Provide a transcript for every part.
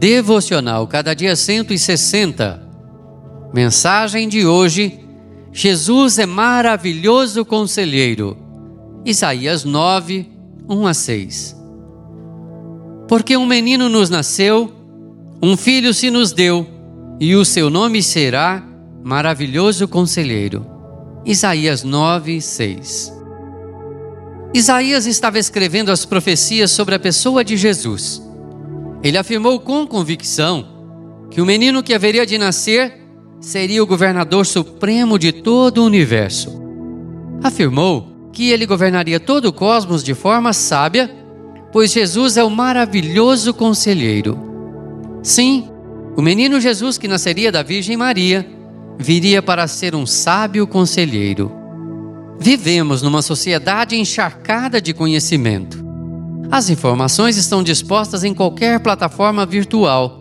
Devocional Cada Dia 160. Mensagem de hoje: Jesus é maravilhoso conselheiro. Isaías 9, 1 a 6. Porque um menino nos nasceu, um filho se nos deu, e o seu nome será Maravilhoso Conselheiro. Isaías 9, 6. Isaías estava escrevendo as profecias sobre a pessoa de Jesus. Ele afirmou com convicção que o menino que haveria de nascer seria o governador supremo de todo o universo. Afirmou que ele governaria todo o cosmos de forma sábia, pois Jesus é o maravilhoso conselheiro. Sim, o menino Jesus que nasceria da Virgem Maria viria para ser um sábio conselheiro. Vivemos numa sociedade encharcada de conhecimento. As informações estão dispostas em qualquer plataforma virtual.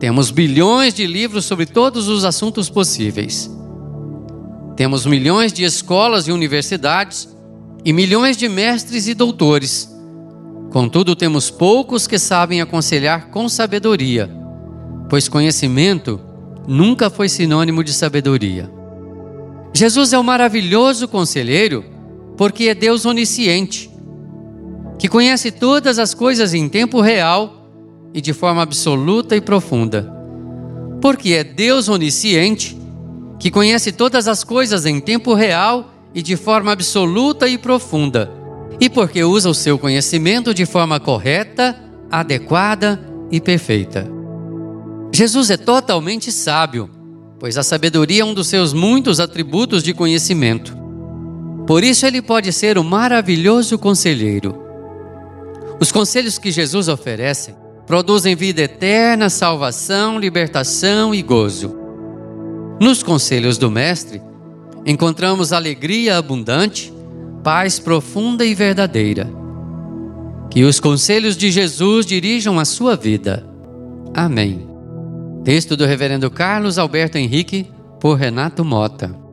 Temos bilhões de livros sobre todos os assuntos possíveis. Temos milhões de escolas e universidades e milhões de mestres e doutores. Contudo, temos poucos que sabem aconselhar com sabedoria, pois conhecimento nunca foi sinônimo de sabedoria. Jesus é o maravilhoso conselheiro porque é Deus onisciente, que conhece todas as coisas em tempo real e de forma absoluta e profunda. Porque é Deus onisciente, que conhece todas as coisas em tempo real e de forma absoluta e profunda. E porque usa o seu conhecimento de forma correta, adequada e perfeita. Jesus é totalmente sábio pois a sabedoria é um dos seus muitos atributos de conhecimento. Por isso ele pode ser o maravilhoso conselheiro. Os conselhos que Jesus oferece produzem vida eterna, salvação, libertação e gozo. Nos conselhos do Mestre, encontramos alegria abundante, paz profunda e verdadeira. Que os conselhos de Jesus dirijam a sua vida. Amém. Texto do Reverendo Carlos Alberto Henrique, por Renato Mota.